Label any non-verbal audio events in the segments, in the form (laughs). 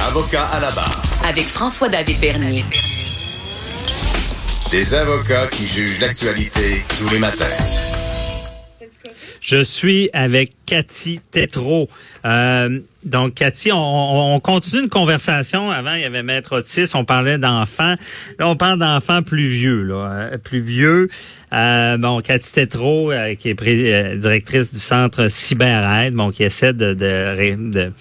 Avocat à la barre. Avec François-David Bernier. Des avocats qui jugent l'actualité tous les matins. Je suis avec Cathy Tétrault. Euh, donc, Cathy, on, on, continue une conversation. Avant, il y avait Maître Otis, on parlait d'enfants. Là, on parle d'enfants plus vieux, là, euh, plus vieux. Euh, bon, Cathy Tétrault, euh, qui est directrice du centre CyberAide, bon, qui essaie de, de, de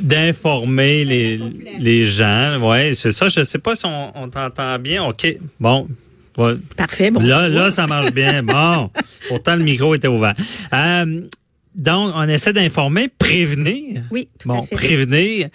d'informer les, les gens. Ouais, c'est ça. Je sais pas si on, on t'entend bien. OK. Bon. Parfait. Bon. Là, là, ça marche bien. (laughs) Bon. Pourtant, le micro était ouvert. Euh, donc, on essaie d'informer, prévenir. Oui, tout bon, à fait. prévenir.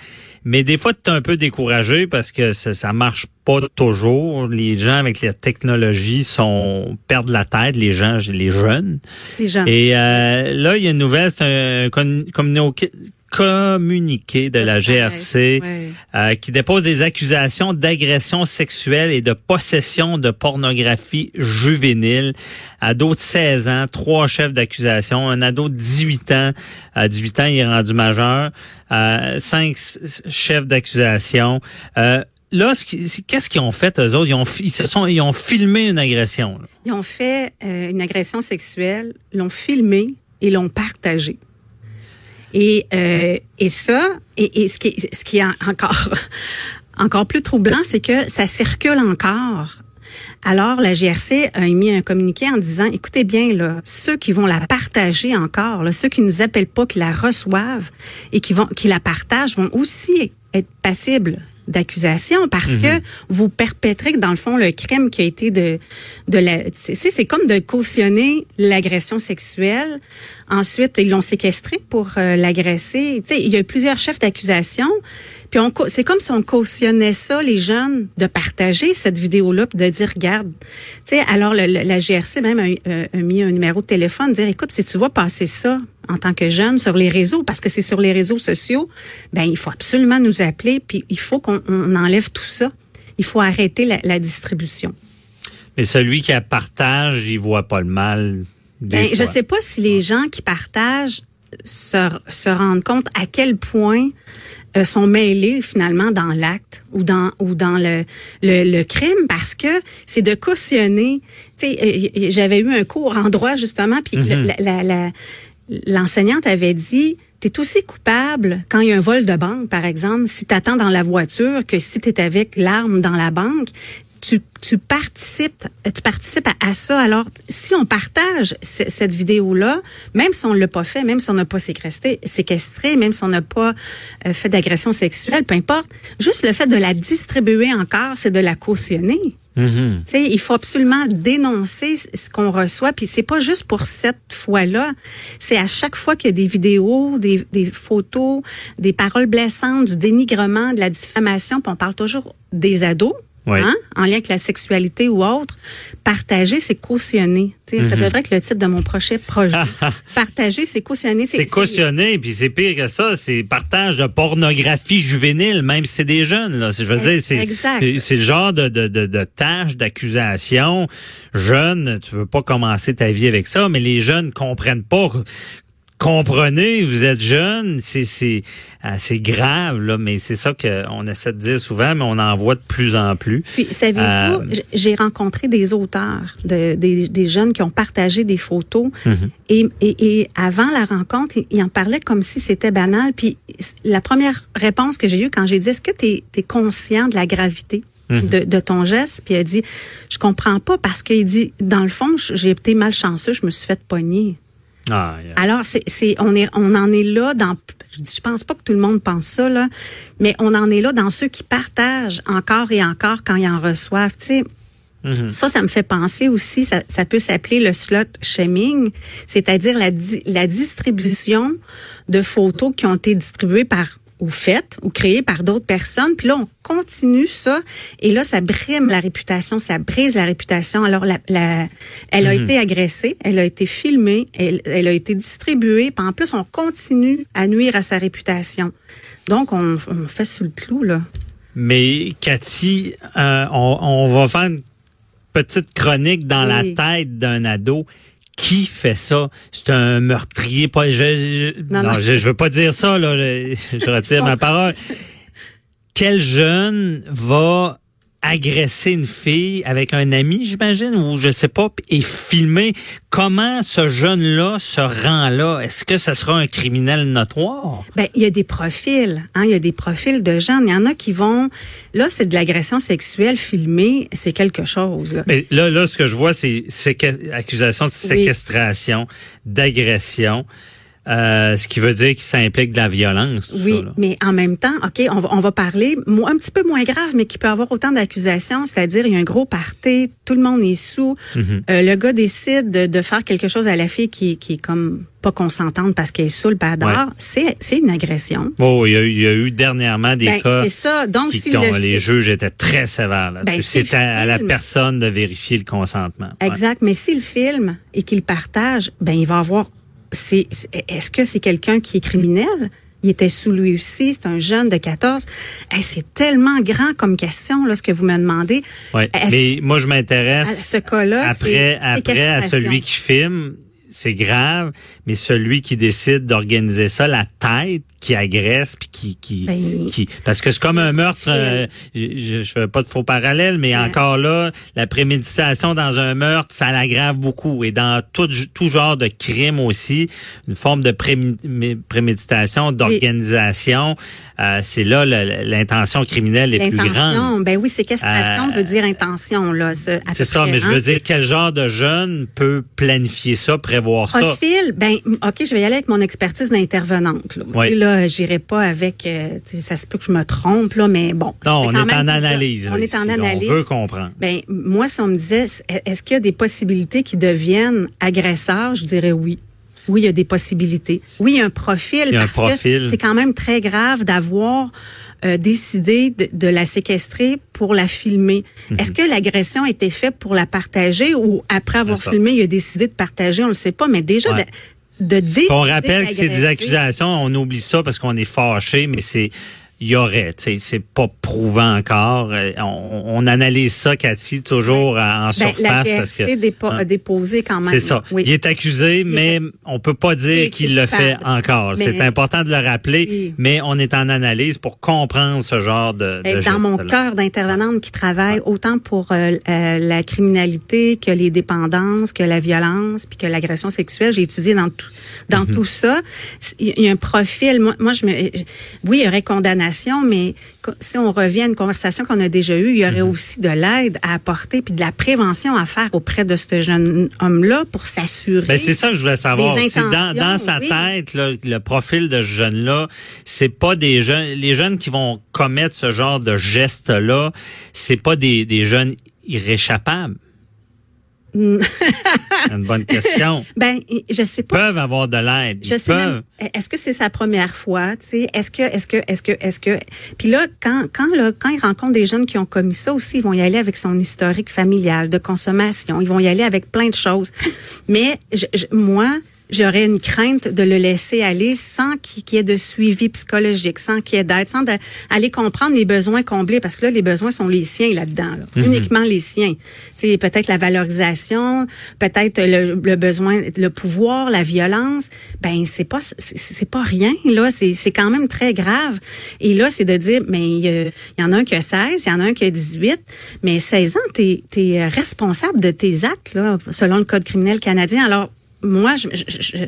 Mais des fois, tu es un peu découragé parce que ça, ça marche pas toujours. Les gens avec la technologie sont perdent la tête, les gens, les jeunes. Les jeunes. Et euh, là, il y a une nouvelle, c'est un communiqué communiqué de la GRC ouais. euh, qui dépose des accusations d'agression sexuelle et de possession de pornographie juvénile. Ado de 16 ans, trois chefs d'accusation. Un ado de 18 ans, à 18 ans, il est rendu majeur. Euh, cinq chefs d'accusation. Euh, Là, qu'est-ce qu'ils ont fait eux autres? Ils ont, ils se sont, ils ont filmé une agression. Là. Ils ont fait euh, une agression sexuelle, l'ont filmé et l'ont partagé. Et, euh, et ça, et, et, ce, qui, ce qui est encore, (laughs) encore plus troublant, c'est que ça circule encore. Alors, la GRC a émis un communiqué en disant, écoutez bien, là, ceux qui vont la partager encore, là, ceux qui nous appellent pas, qui la reçoivent et qui vont, qui la partagent, vont aussi être passibles d'accusation parce Mhm. que vous perpétrez dans le fond le crime qui a été de de la c'est c'est comme de cautionner l'agression sexuelle. Ensuite, ils l'ont séquestré pour euh, l'agresser. Tu sais, il y a eu plusieurs chefs d'accusation. Puis on c'est comme si on cautionnait ça les jeunes de partager cette vidéo là de dire regarde. Tu sais, alors le, le, la GRC même a, a, a, mis un numéro de téléphone dire écoute si tu vois passer ça en tant que jeune sur les réseaux parce que c'est sur les réseaux sociaux, ben il faut absolument nous appeler puis il faut qu'on on enlève tout ça. Il faut arrêter la, la distribution. Mais celui qui la partage, il voit pas le mal. Ben, je sais pas si les gens qui partagent se, se rendent compte à quel point euh, sont mêlés finalement dans l'acte ou dans ou dans le, le, le crime parce que c'est de cautionner. Tu sais, euh, j'avais eu un cours en droit justement, puis Mhm. la, la, la, l'enseignante avait dit tu es aussi coupable quand il y a un vol de banque, par exemple, si tu attends dans la voiture que si tu es avec l'arme dans la banque. Tu, tu participes, tu participes à, à ça. Alors, si on partage cette vidéo-là, même si on l'a pas fait, même si on n'a pas séquestré, séquestré, même si on n'a pas euh, fait d'agression sexuelle, peu importe, juste le fait de la distribuer encore, c'est de la cautionner. Tu sais, il faut absolument dénoncer ce qu'on reçoit. Puis c'est pas juste pour cette fois-là. C'est à chaque fois qu'il y a des vidéos, des, des photos, des paroles blessantes, du dénigrement, de la diffamation. Puis on parle toujours des ados. Oui. Hein, en lien avec la sexualité ou autre, partager, c'est cautionner. Ça devrait être le titre de mon prochain projet. (laughs) partager, c'est cautionner. C'est cautionné, puis c'est pire que ça, c'est partage de pornographie juvénile, même si c'est des jeunes. Là. C'est- Je veux dire, c'est le genre de, de, de, de tâche, d'accusation. Jeune, tu veux pas commencer ta vie avec ça, mais les jeunes comprennent pas. Comprenez, vous êtes jeune, c'est c'est assez grave là, mais c'est ça qu'on essaie de dire souvent, mais on en voit de plus en plus. Puis, savez-vous, Euh, j'ai rencontré des auteurs, de, des, des jeunes qui ont partagé des photos. et, et, et avant la rencontre, ils, en parlaient comme si c'était banal. Puis la première réponse que j'ai eue quand j'ai dit, est-ce que tu es, conscient de la gravité? De, de ton geste, puis il a dit, je comprends pas parce qu'il dit, dans le fond, j'ai été malchanceux, je me suis fait pogner. Ah, yeah. Alors, c'est, c'est, on est, on en est là dans, je dis, je pense pas que tout le monde pense ça, là, mais on en est là dans ceux qui partagent encore et encore quand ils en reçoivent, tu sais. Ça, ça me fait penser aussi, ça, ça peut s'appeler le slot shaming, c'est-à-dire la, di- la distribution de photos qui ont été distribuées par ou faites ou créées par d'autres personnes. Puis là, on continue ça et là, ça brime la réputation, ça brise la réputation. Alors, la, la, elle a été agressée, elle a été filmée, elle, elle a été distribuée. Puis en plus, on continue à nuire à sa réputation. Donc, on, on fait sous le clou, là. Mais Cathy, euh, on, on va faire une petite chronique dans Oui. la tête d'un ado. Qui fait ça? C'est un meurtrier pas je, je Non, non, non. je, je veux pas dire ça là, je, je retire ma (laughs) parole. Quel jeune va agresser une fille avec un ami, j'imagine, ou je sais pas, et filmer comment ce jeune-là se rend là. Est-ce que ça sera un criminel notoire? Ben, il y a des profils, hein, il y a des profils de jeunes. Il y en a qui vont, là, c'est de l'agression sexuelle filmée, c'est quelque chose. Là. Mais là, là, ce que je vois, c'est accusation de séquestration, d'agression, euh, ce qui veut dire que ça implique de la violence. Oui, ça, mais en même temps, OK, on va, on va parler un petit peu moins grave, mais qui peut avoir autant d'accusations, c'est-à-dire il y a un gros party, tout le monde est sous, Mhm. euh, le gars décide de, de faire quelque chose à la fille qui, qui est comme pas consentante parce qu'elle est sous le badard, Ouais. c'est c'est une agression. Oh, il y, a, eu- il y a eu dernièrement des Ben, cas c'est ça. Donc, qui, si dont le les juges étaient très sévères. Ben, si le C'était à la film- personne de vérifier le consentement. Ouais. Exact. Mais s'il filme et qu'il partage, ben il va avoir. C'est. Est-ce que c'est quelqu'un qui est criminel? Il était sous lui aussi, c'est un jeune de 14. Hey, c'est tellement grand comme question, là, ce que vous me demandez. Est-ce- Mais moi, je à m'intéresse ce cas-là, après, après à celui qui filme. C'est grave, mais celui qui décide d'organiser ça, la tête qui agresse puis qui qui, Ben, qui parce que c'est comme un meurtre. euh, je, je, fais pas de faux parallèles, mais Ouais. encore là, la préméditation dans un meurtre, ça l'aggrave beaucoup et dans tout tout genre de crime aussi, une forme de prémé- mé- préméditation, d'organisation, euh, c'est là l'intention criminelle est plus grande. Ben oui, séquestration Euh, veut dire intention, là. C'est ça, mais je hein? veux dire, quel genre de jeune peut planifier ça, prévoir ça? Profil, ben ok, je vais y aller avec mon expertise d'intervenante. Là, Oui. Là j'irai pas avec, euh, ça se peut que je me trompe là, mais bon. Non, on est en analyse. On est en analyse. On veut comprendre. Ben moi, si on me disait, est-ce qu'il y a des possibilités qui deviennent agresseurs, je dirais oui. Oui, il y a des possibilités. Oui, il y a un profil Il y a un parce profil. que c'est quand même très grave d'avoir euh, décidé de, de la séquestrer pour la filmer. Mhm. Est-ce que l'agression a été faite pour la partager ou après avoir filmé, il a décidé de partager, on le sait pas, mais déjà Ouais. de, de décider On rappelle que c'est des accusations, on oublie ça parce qu'on est fâché, mais c'est y aurait, c'est pas prouvant encore. Euh, On, on analyse ça, Cathy, toujours en Ben, surface la parce que dépo- hein, a déposé quand même. c'est ça. Oui. Il est accusé, mais on peut pas dire qu'il le fait encore. C'est important de le rappeler, Oui. mais on est en analyse pour comprendre ce genre de, de dans mon cœur d'intervenante qui travaille autant pour euh, euh, la criminalité que les dépendances, que la violence, puis que l'agression sexuelle. J'ai étudié dans tout, dans Mhm. tout ça. Il y a un profil. Moi, moi je me, oui, il y aurait condamnation, mais si on revient à une conversation qu'on a déjà eue, il y aurait Mhm. aussi de l'aide à apporter puis de la prévention à faire auprès de ce jeune homme-là pour s'assurer. Ben c'est ça que je voulais savoir. Dans, dans sa oui. tête, là, le profil de ce jeune-là, c'est pas des jeunes. Les jeunes qui vont commettre ce genre de geste-là, c'est pas des, des jeunes irréchappables. C'est une bonne question. (laughs) Ben, je sais Ils pas. peuvent avoir de l'aide. Je sais même. Est-ce que c'est sa première fois, tu sais? Est-ce que, est-ce que, est-ce que, est-ce que? Puis là, quand, quand là, quand ils rencontrent des jeunes qui ont commis ça aussi, ils vont y aller avec son historique familial de consommation. Ils vont y aller avec plein de choses. Mais je, je- moi. J'aurais une crainte de le laisser aller sans qu'il y ait de suivi psychologique, sans qu'il y ait d'aide, sans de- aller comprendre les besoins comblés, parce que là, les besoins sont les siens là-dedans, là. uniquement les siens. Tu sais, peut-être la valorisation, peut-être le, le besoin, le pouvoir, la violence. Ben c'est pas c'est- c'est pas rien là, c'est c'est quand même très grave. Et là, c'est de dire, mais il y, a- il y en a un qui a 16, il y en a un qui a 18, mais 16 ans, t'es es responsable de tes actes là, selon le code criminel canadien. Alors moi, je, je- je-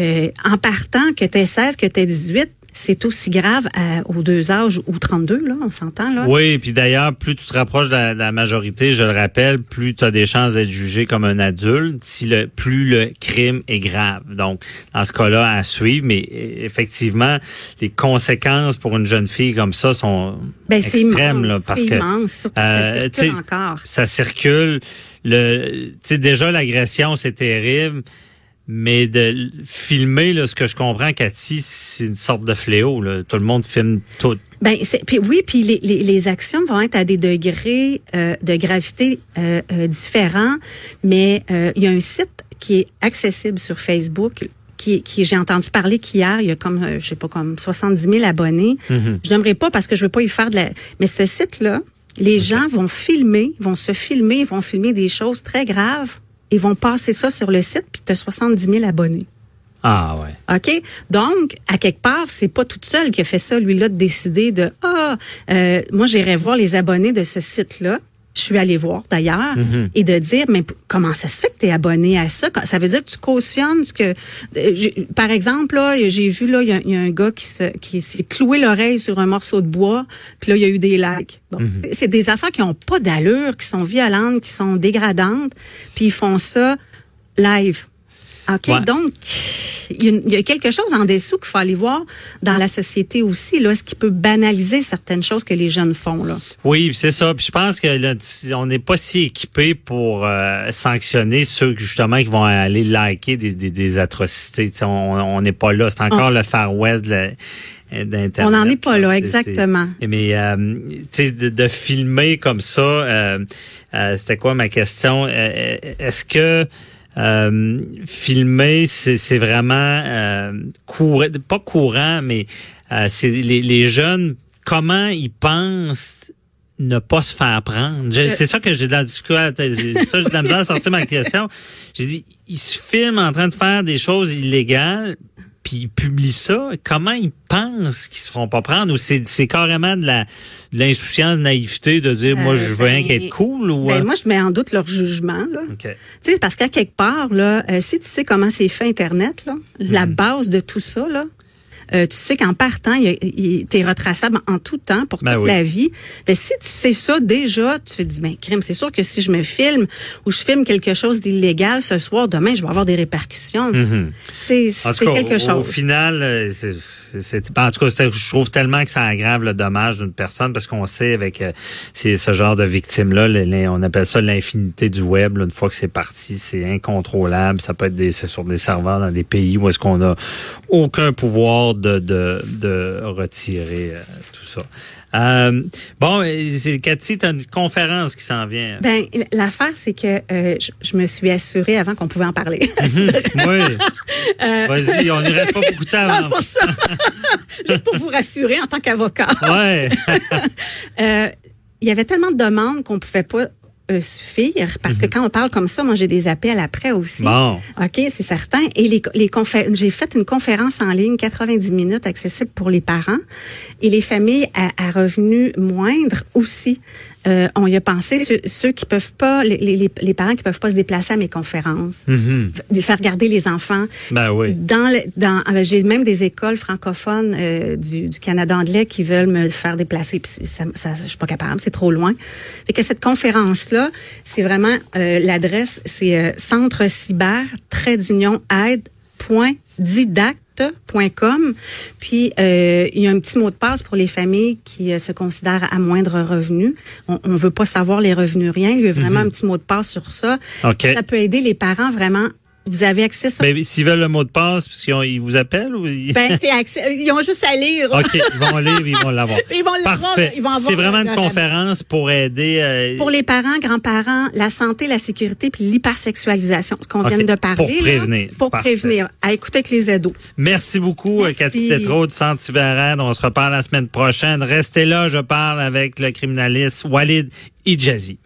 euh, en partant que t'es 16, que t'es 18, c'est aussi grave à- aux deux âges ou 32, là, on s'entend, là. Oui, puis d'ailleurs, plus tu te rapproches de la, de la majorité, je le rappelle, plus tu as des chances d'être jugé comme un adulte, si le plus le crime est grave. Donc, dans ce cas-là, à suivre, mais euh, effectivement, les conséquences pour une jeune fille comme ça sont Ben, extrêmes, immense, là, parce que immense, surtout que euh, ça sais, circule encore. ça circule. Le, tu sais, déjà l'agression, c'est terrible. Mais de filmer, là, ce que je comprends, Cathy, c'est une sorte de fléau. Là. Tout le monde filme tout. Ben puis oui puis les, les, les actions vont être à des degrés euh, de gravité euh, euh, différents mais euh, il y a un site qui est accessible sur Facebook qui, qui j'ai entendu parler qu'hier il y a comme euh, je sais pas comme 70 000 abonnés je n'aimerais pas parce que je veux pas y faire de la mais ce site là les gens vont filmer vont se filmer vont filmer des choses très graves ils vont passer ça sur le site, puis tu as 70 000 abonnés. Ah ouais. OK? Donc, à quelque part, c'est pas toute seule qui a fait ça, lui-là, de décider de Ah, euh, moi, j'irai voir les abonnés de ce site-là. Je suis allée voir d'ailleurs Mhm. et de dire mais comment ça se fait que tu es abonné à ça? Ça veut dire que tu cautionnes ce que euh, par exemple là j'ai vu là il y a, il y a un gars qui se qui s'est cloué l'oreille sur un morceau de bois puis là il y a eu des. Bon, Mhm. c'est des affaires qui ont pas d'allure, qui sont violentes, qui sont dégradantes, puis ils font ça live. OK, Ouais. donc il y, a, une- il y a quelque chose en dessous qu'il faut aller voir dans la société aussi là, ce qui peut banaliser certaines choses que les jeunes font là. Oui, c'est ça. Puis je pense que là, on n'est pas si équipé pour euh, sanctionner ceux justement qui vont aller liker des, des, des atrocités. On n'est pas là. C'est encore le Far West d'Internet. On n'en est pas là, exactement. Mais euh, de, de filmer comme ça, euh, euh, c'était quoi ma question? Est-ce que euh, filmer, c'est vraiment euh, courant, pas courant, mais euh, c'est les, les jeunes, comment ils pensent ne pas se faire prendre? Euh, C'est ça que j'ai de la difficulté. J'ai de la misère à sortir ma question. J'ai dit, ils se filment en train de faire des choses illégales, puis ils publient ça. Comment ils pensent qu'ils se feront pas prendre? Ou c'est c'est carrément de la de l'insouciance, de naïveté de dire, moi, je veux rien ben, qu'être cool ou... Ben, euh, moi, je mets en doute leur jugement. Là. OK. Tu sais, parce qu'à quelque part, là, euh, si tu sais comment c'est fait Internet, là, la Mhm. base de tout ça, là, euh, tu sais qu'en partant, il, il, t'es retraçable en tout temps pour Ben toute oui. la vie. Ben, si tu sais ça déjà, tu te dis, ben, crime, c'est sûr que si je me filme ou je filme quelque chose d'illégal ce soir, demain, je vais avoir des répercussions. C'est En c'est quelque au, chose. au final, euh, c'est, en tout cas, je trouve tellement que ça aggrave le dommage d'une personne parce qu'on sait avec euh, ce genre de victimes-là, on appelle ça l'infinité du web. une fois que c'est parti, c'est incontrôlable. Ça peut être c'est sur des serveurs dans des pays où est-ce qu'on a aucun pouvoir de retirer euh, tout ça. Euh, bon, euh, c'est Cathy, t'as une conférence qui s'en vient. Ben, l'affaire, c'est que euh, je, je me suis assurée avant qu'on pouvait en parler. oui. (laughs) Vas-y, on n'y reste pas beaucoup de temps. Euh, Non, c'est pour ça. (laughs) Juste pour vous rassurer en tant qu'avocat. Ouais. (laughs) Euh, il y avait tellement de demandes qu'on pouvait pas euh, suffire parce que quand on parle comme ça, moi j'ai des appels après aussi. Mhm. Bon. OK, c'est certain. Et les, les j'ai fait une conférence en ligne 90 minutes accessible pour les parents et les familles à, à revenus moindres aussi. Euh, on y a pensé ceux, ceux qui peuvent pas les, les, les parents qui peuvent pas se déplacer à mes conférences, f- faire garder les enfants Ben oui. dans le, dans euh, j'ai même des écoles francophones euh, du, du Canada anglais qui veulent me faire déplacer puis ça, ça je suis pas capable c'est trop loin fait que cette conférence là c'est vraiment euh, l'adresse c'est euh, centre cyber trait d'union aide point puis euh, il y a un petit mot de passe pour les familles qui euh, se considèrent à moindre revenu. On, on veut pas savoir les revenus rien. Il y a vraiment un petit mot de passe sur ça. Ça peut aider les parents vraiment. Vous avez accès sur Ben, s'ils veulent le mot de passe, qu'ils ont- ils vous appellent ou ils... Ben, (laughs) c'est accès- Ils ont juste à lire. OK, ils vont lire, ils vont l'avoir. (laughs) Ils vont l'avoir, ils C'est vraiment une conférence pour aider. euh, Pour les parents, grands-parents, la santé, la sécurité puis l'hypersexualisation, ce qu'on vient de parler. pour là, prévenir. pour Parfait. prévenir. À écouter avec les ados. Merci beaucoup, Merci. Cathy Tétrault Centre Cyberad. On se reparle la semaine prochaine. Restez là, je parle avec le criminaliste Walid Ijazi.